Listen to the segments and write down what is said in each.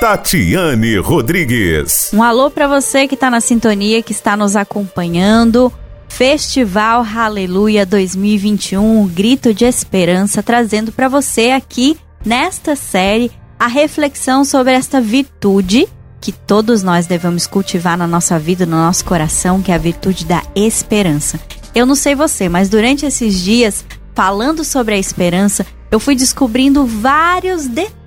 Tatiane Rodrigues. Um alô para você que está na sintonia, que está nos acompanhando. Festival Aleluia 2021, um grito de esperança, trazendo para você aqui nesta série a reflexão sobre esta virtude que todos nós devemos cultivar na nossa vida, no nosso coração, que é a virtude da esperança. Eu não sei você, mas durante esses dias, falando sobre a esperança, eu fui descobrindo vários detalhes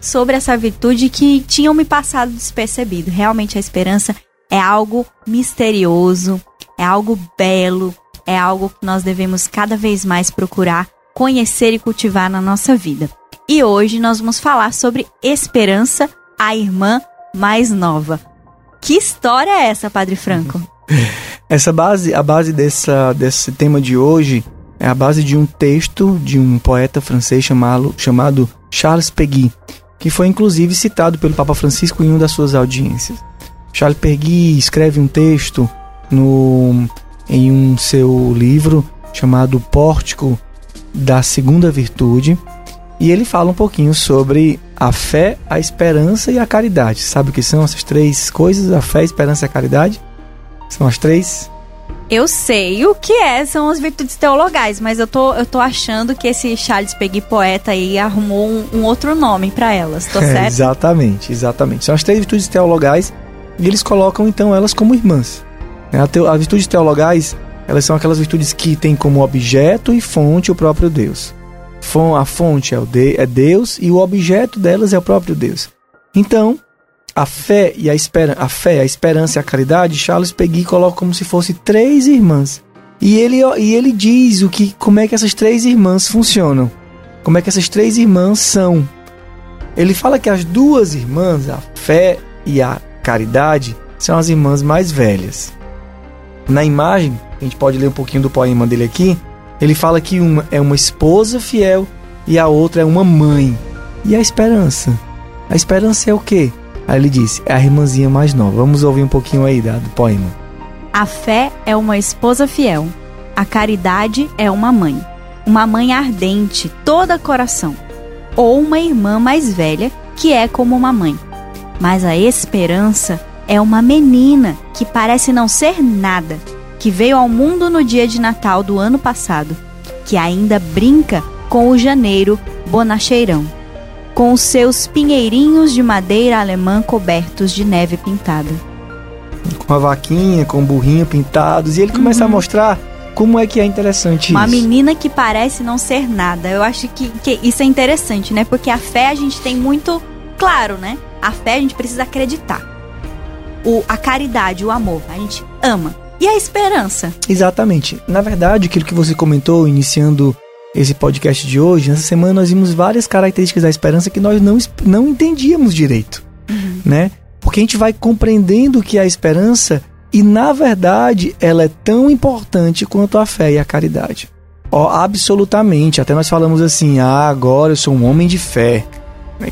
sobre essa virtude que tinham me passado despercebido. Realmente a esperança é algo misterioso, é algo belo, é algo que nós devemos cada vez mais procurar conhecer e cultivar na nossa vida. E hoje nós vamos falar sobre Esperança, a irmã mais nova. Que história é essa, Padre Franco? Essa base, a base dessa, desse tema de hoje é a base de um texto de um poeta francês chamado, chamado Charles Peguy, que foi inclusive citado pelo Papa Francisco em uma das suas audiências. Charles Peguy escreve um texto no, em um seu livro chamado Pórtico da Segunda Virtude, e ele fala um pouquinho sobre a fé, a esperança e a caridade. Sabe o que são essas três coisas? A fé, a esperança e a caridade? São as três eu sei o que é, são as virtudes teologais, mas eu tô, eu tô achando que esse Charles Peguy poeta aí arrumou um, um outro nome para elas, tô certo? exatamente, exatamente. São as três virtudes teologais e eles colocam então elas como irmãs. Né? As virtudes teologais, elas são aquelas virtudes que têm como objeto e fonte o próprio Deus. A fonte é, o de, é Deus e o objeto delas é o próprio Deus. Então, a fé e a esperança, a fé, a esperança e a caridade, Charles Peguy coloca como se fossem três irmãs. E ele, e ele diz o que, como é que essas três irmãs funcionam, como é que essas três irmãs são. Ele fala que as duas irmãs, a fé e a caridade, são as irmãs mais velhas. Na imagem, a gente pode ler um pouquinho do poema dele aqui. Ele fala que uma é uma esposa fiel e a outra é uma mãe. E a esperança? A esperança é o quê? Aí ele disse: é a irmãzinha mais nova. Vamos ouvir um pouquinho aí do poema. A fé é uma esposa fiel. A caridade é uma mãe. Uma mãe ardente, toda coração. Ou uma irmã mais velha, que é como uma mãe. Mas a esperança é uma menina que parece não ser nada, que veio ao mundo no dia de Natal do ano passado, que ainda brinca com o janeiro bonacheirão com os seus pinheirinhos de madeira alemã cobertos de neve pintada. Com a vaquinha, com o burrinho pintados, e ele começa uhum. a mostrar como é que é interessante Uma isso. Uma menina que parece não ser nada. Eu acho que, que isso é interessante, né? Porque a fé a gente tem muito claro, né? A fé a gente precisa acreditar. O, a caridade, o amor, a gente ama. E a esperança? Exatamente. Na verdade, aquilo que você comentou iniciando esse podcast de hoje, nessa semana nós vimos várias características da esperança que nós não, não entendíamos direito, uhum. né? Porque a gente vai compreendendo o que é a esperança e, na verdade, ela é tão importante quanto a fé e a caridade. Ó, absolutamente. Até nós falamos assim, ah, agora eu sou um homem de fé.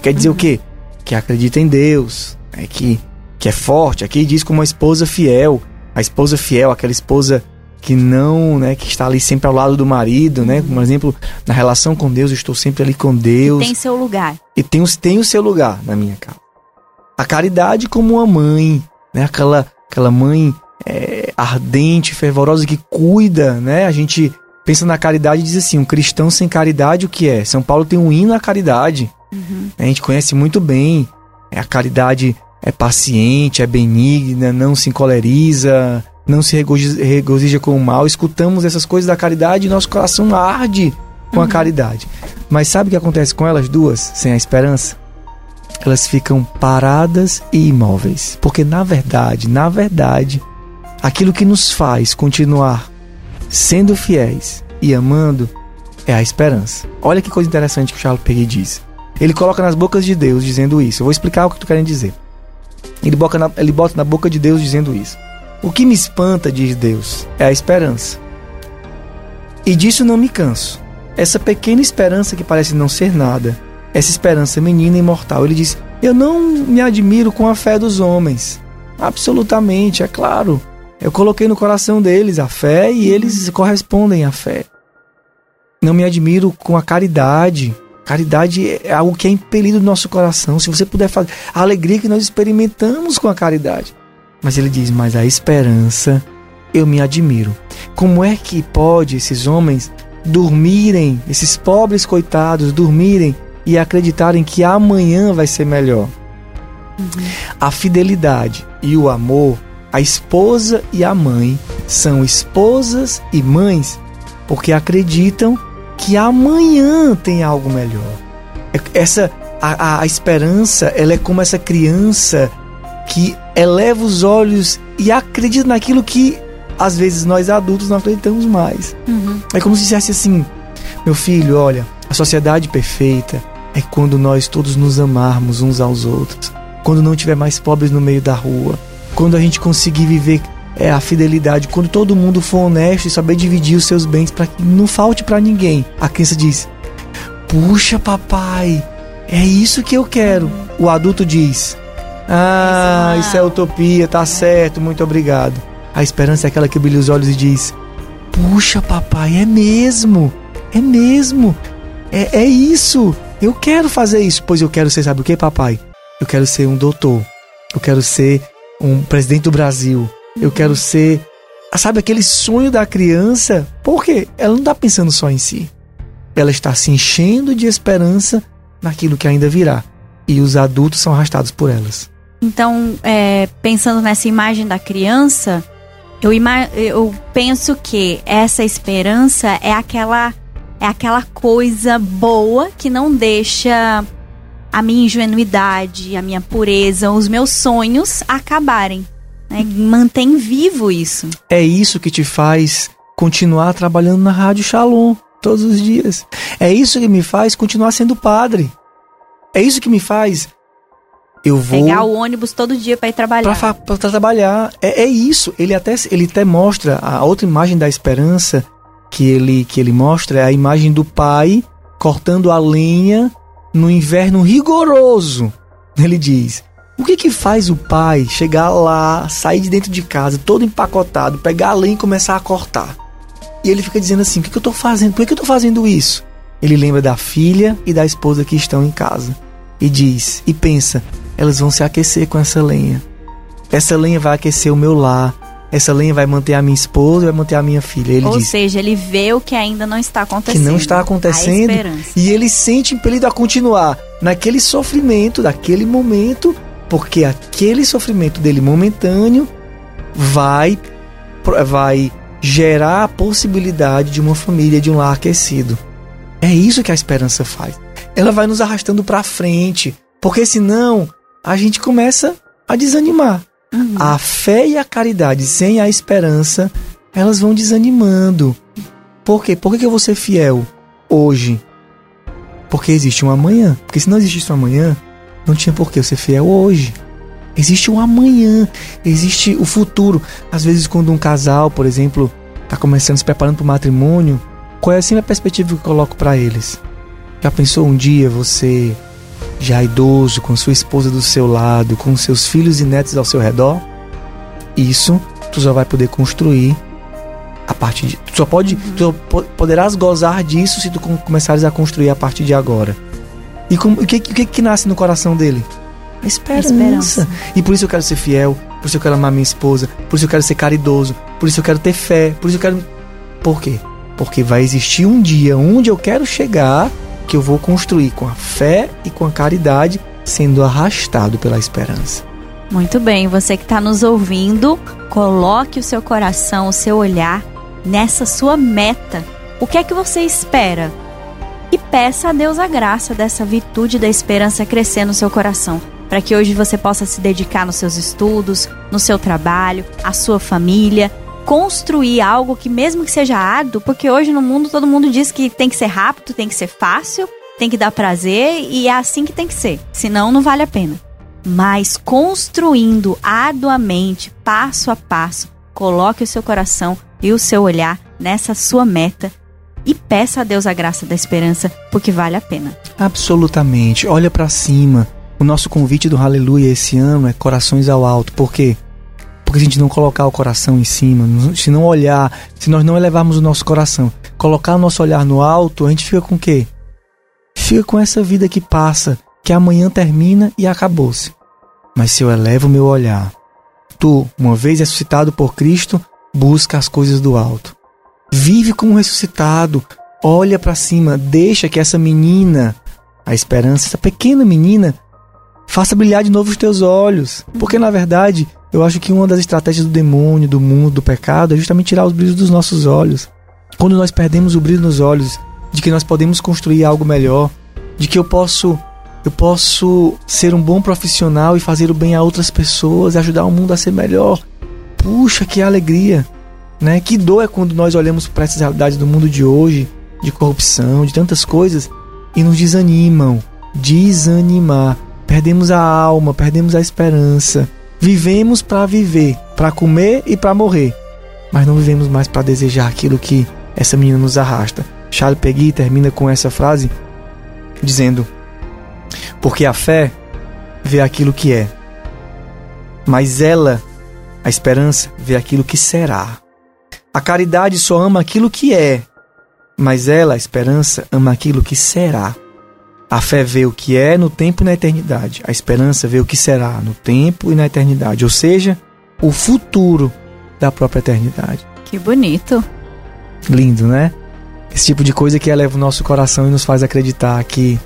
Quer dizer uhum. o quê? Que acredita em Deus, né? que, que é forte. Aqui diz como uma esposa fiel. A esposa fiel, aquela esposa que não, né, que está ali sempre ao lado do marido, né? Por exemplo, na relação com Deus, eu estou sempre ali com Deus. E tem seu lugar. E tem, tem o seu lugar na minha casa. A caridade como uma mãe, né? Aquela, aquela mãe é, ardente, fervorosa que cuida, né? A gente pensa na caridade e diz assim, um cristão sem caridade o que é? São Paulo tem um hino à caridade. Uhum. A gente conhece muito bem. É, a caridade é paciente, é benigna, não se encoleriza, não se regozija com o mal. Escutamos essas coisas da caridade e nosso coração arde com uhum. a caridade. Mas sabe o que acontece com elas duas, sem a esperança? Elas ficam paradas e imóveis. Porque na verdade, na verdade, aquilo que nos faz continuar sendo fiéis e amando é a esperança. Olha que coisa interessante que o Charles Peguy diz. Ele coloca nas bocas de Deus dizendo isso. Eu vou explicar o que tu querendo dizer. Ele bota, na, ele bota na boca de Deus dizendo isso. O que me espanta, diz Deus, é a esperança. E disso não me canso. Essa pequena esperança que parece não ser nada, essa esperança menina e imortal. Ele diz: Eu não me admiro com a fé dos homens. Absolutamente, é claro. Eu coloquei no coração deles a fé e eles correspondem à fé. Não me admiro com a caridade. Caridade é algo que é impelido do nosso coração. Se você puder fazer a alegria que nós experimentamos com a caridade. Mas ele diz: Mas a esperança, eu me admiro. Como é que pode esses homens dormirem, esses pobres coitados dormirem e acreditarem que amanhã vai ser melhor? Uhum. A fidelidade e o amor, a esposa e a mãe são esposas e mães porque acreditam que amanhã tem algo melhor. É, essa a, a, a esperança, ela é como essa criança que eleva os olhos e acredita naquilo que às vezes nós adultos não acreditamos mais. Uhum. É como se dissesse assim: meu filho, olha, a sociedade perfeita é quando nós todos nos amarmos uns aos outros, quando não tiver mais pobres no meio da rua, quando a gente conseguir viver é a fidelidade, quando todo mundo for honesto e saber dividir os seus bens para que não falte para ninguém. A criança diz: "Puxa, papai, é isso que eu quero". O adulto diz: "Ah, isso é utopia, tá certo, muito obrigado". A esperança é aquela que brilha os olhos e diz: Puxa, papai, é mesmo, é mesmo, é, é isso. Eu quero fazer isso, pois eu quero ser, sabe o que, papai? Eu quero ser um doutor, eu quero ser um presidente do Brasil, eu quero ser. Sabe aquele sonho da criança? Porque ela não está pensando só em si. Ela está se enchendo de esperança naquilo que ainda virá. E os adultos são arrastados por elas. Então, é, pensando nessa imagem da criança, eu, eu penso que essa esperança é aquela é aquela coisa boa que não deixa a minha ingenuidade, a minha pureza, os meus sonhos acabarem. Né? Mantém vivo isso. É isso que te faz continuar trabalhando na Rádio Shalom todos os dias. É isso que me faz continuar sendo padre. É isso que me faz eu vou pegar o ônibus todo dia para ir trabalhar. Para trabalhar. É, é, isso. Ele até, ele até mostra a outra imagem da esperança que ele, que ele mostra é a imagem do pai cortando a lenha no inverno rigoroso. Ele diz: O que que faz o pai chegar lá, sair de dentro de casa, todo empacotado, pegar a lenha e começar a cortar? E ele fica dizendo assim: O que, que eu estou fazendo? Por que, que eu estou fazendo isso? Ele lembra da filha e da esposa que estão em casa e diz e pensa: elas vão se aquecer com essa lenha. Essa lenha vai aquecer o meu lar. Essa lenha vai manter a minha esposa, vai manter a minha filha. Ele Ou diz, seja, ele vê o que ainda não está acontecendo. Que não está acontecendo. E ele sente impelido a continuar naquele sofrimento, daquele momento, porque aquele sofrimento dele momentâneo vai vai gerar a possibilidade de uma família, de um lar aquecido. É isso que a esperança faz. Ela vai nos arrastando para frente, porque senão a gente começa a desanimar. Uhum. A fé e a caridade sem a esperança, elas vão desanimando. Por quê? Por que eu vou ser fiel hoje? Porque existe um amanhã. Porque se não existisse um amanhã, não tinha por que eu ser fiel hoje. Existe um amanhã, existe o futuro. Às vezes, quando um casal, por exemplo, está começando se preparando para o matrimônio, qual é assim a perspectiva que eu coloco para eles? Já pensou um dia você já idoso, com sua esposa do seu lado, com seus filhos e netos ao seu redor, isso tu só vai poder construir a partir de. Tu só pode. Tu poderás gozar disso se tu começares a construir a partir de agora. E o que, que, que nasce no coração dele? A esperança. esperança. E por isso eu quero ser fiel, por isso eu quero amar minha esposa, por isso eu quero ser caridoso, por isso eu quero ter fé, por isso eu quero. Por quê? Porque vai existir um dia onde eu quero chegar que eu vou construir com a fé e com a caridade, sendo arrastado pela esperança. Muito bem, você que está nos ouvindo, coloque o seu coração, o seu olhar nessa sua meta. O que é que você espera? E peça a Deus a graça dessa virtude da esperança crescer no seu coração, para que hoje você possa se dedicar nos seus estudos, no seu trabalho, à sua família construir algo que mesmo que seja árduo, porque hoje no mundo todo mundo diz que tem que ser rápido, tem que ser fácil, tem que dar prazer e é assim que tem que ser. Senão não vale a pena. Mas construindo arduamente, passo a passo, coloque o seu coração e o seu olhar nessa sua meta e peça a Deus a graça da esperança, porque vale a pena. Absolutamente. Olha para cima. O nosso convite do Aleluia esse ano é corações ao alto. Por quê? Porque a gente não colocar o coração em cima, se não olhar, se nós não elevarmos o nosso coração, colocar o nosso olhar no alto, a gente fica com o quê? fica com essa vida que passa, que amanhã termina e acabou-se. Mas se eu elevo meu olhar, tu, uma vez ressuscitado por Cristo, busca as coisas do alto. Vive como ressuscitado, olha para cima, deixa que essa menina, a esperança, essa pequena menina, faça brilhar de novo os teus olhos. Porque na verdade, eu acho que uma das estratégias do demônio, do mundo, do pecado, é justamente tirar os brilhos dos nossos olhos. Quando nós perdemos o brilho nos olhos, de que nós podemos construir algo melhor, de que eu posso eu posso ser um bom profissional e fazer o bem a outras pessoas, ajudar o mundo a ser melhor. Puxa, que alegria, né? Que dor é quando nós olhamos para essas realidades do mundo de hoje, de corrupção, de tantas coisas e nos desanimam. Desanimar. Perdemos a alma, perdemos a esperança. Vivemos para viver, para comer e para morrer, mas não vivemos mais para desejar aquilo que essa menina nos arrasta. Charles Peggy termina com essa frase dizendo: Porque a fé vê aquilo que é, mas ela, a esperança, vê aquilo que será. A caridade só ama aquilo que é, mas ela, a esperança, ama aquilo que será. A fé vê o que é no tempo e na eternidade. A esperança vê o que será no tempo e na eternidade, ou seja, o futuro da própria eternidade. Que bonito. Lindo, né? Esse tipo de coisa que eleva o nosso coração e nos faz acreditar que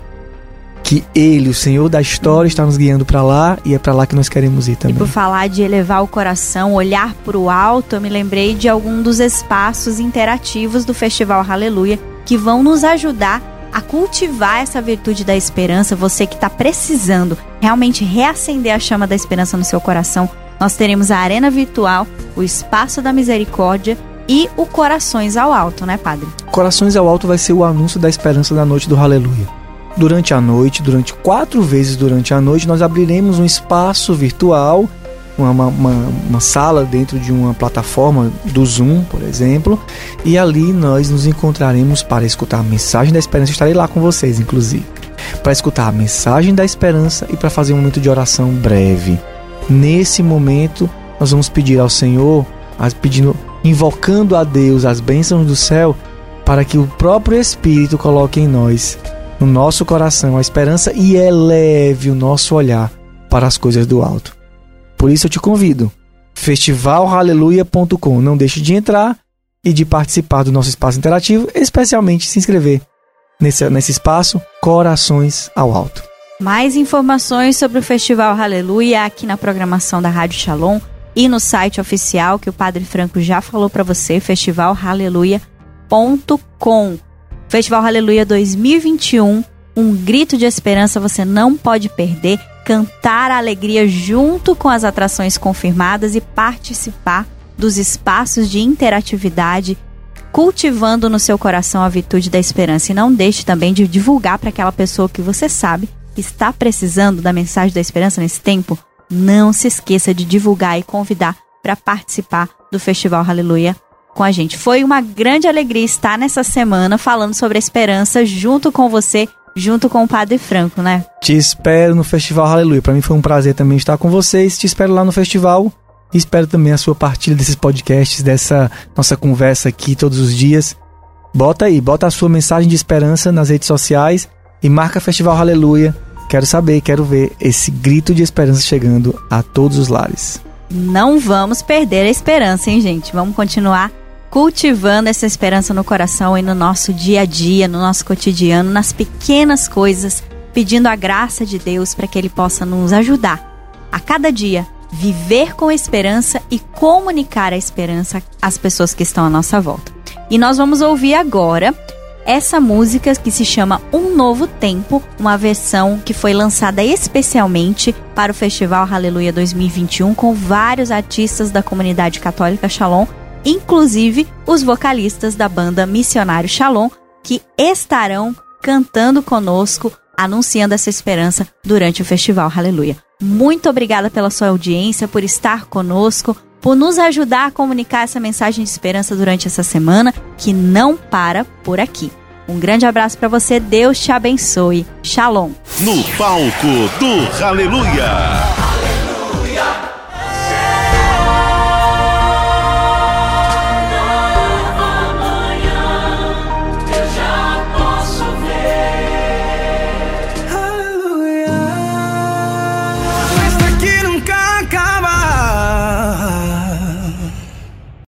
que ele, o Senhor da história, está nos guiando para lá e é para lá que nós queremos ir também. E por falar de elevar o coração, olhar para o alto, eu me lembrei de algum dos espaços interativos do Festival Aleluia que vão nos ajudar a cultivar essa virtude da esperança. Você que está precisando realmente reacender a chama da esperança no seu coração, nós teremos a Arena Virtual, o Espaço da Misericórdia e o Corações ao Alto, né, Padre? Corações ao Alto vai ser o anúncio da esperança da noite do Aleluia. Durante a noite, durante quatro vezes durante a noite, nós abriremos um espaço virtual, uma, uma, uma, sala dentro de uma plataforma do Zoom, por exemplo, e ali nós nos encontraremos para escutar a mensagem da esperança. Estarei lá com vocês, inclusive, para escutar a mensagem da esperança e para fazer um momento de oração breve. Nesse momento, nós vamos pedir ao Senhor, pedindo invocando a Deus as bênçãos do céu, para que o próprio Espírito coloque em nós, no nosso coração, a esperança e eleve o nosso olhar para as coisas do alto. Por isso eu te convido, festivalhaleluia.com. Não deixe de entrar e de participar do nosso espaço interativo, especialmente se inscrever nesse, nesse espaço Corações ao Alto. Mais informações sobre o Festival Aleluia aqui na programação da Rádio Shalom e no site oficial que o Padre Franco já falou para você, festivalhaleluia.com. Festival Aleluia 2021, um grito de esperança você não pode perder, cantar a alegria junto com as atrações confirmadas e participar dos espaços de interatividade, cultivando no seu coração a virtude da esperança. E não deixe também de divulgar para aquela pessoa que você sabe está precisando da mensagem da esperança nesse tempo não se esqueça de divulgar e convidar para participar do Festival Aleluia com a gente. Foi uma grande alegria estar nessa semana falando sobre a esperança junto com você, junto com o Padre Franco, né? Te espero no Festival Aleluia. Para mim foi um prazer também estar com vocês. Te espero lá no festival. E espero também a sua partilha desses podcasts, dessa nossa conversa aqui todos os dias. Bota aí, bota a sua mensagem de esperança nas redes sociais e marca Festival Aleluia Quero saber, quero ver esse grito de esperança chegando a todos os lares. Não vamos perder a esperança, hein, gente? Vamos continuar cultivando essa esperança no coração e no nosso dia a dia, no nosso cotidiano, nas pequenas coisas, pedindo a graça de Deus para que Ele possa nos ajudar a cada dia viver com esperança e comunicar a esperança às pessoas que estão à nossa volta. E nós vamos ouvir agora essa música que se chama Um Novo Tempo, uma versão que foi lançada especialmente para o Festival Aleluia 2021 com vários artistas da comunidade católica Shalom, inclusive os vocalistas da banda Missionário Shalom, que estarão cantando conosco, anunciando essa esperança durante o Festival Aleluia. Muito obrigada pela sua audiência, por estar conosco, por nos ajudar a comunicar essa mensagem de esperança durante essa semana, que não para por aqui. Um grande abraço para você, Deus te abençoe. Shalom. No palco do Aleluia.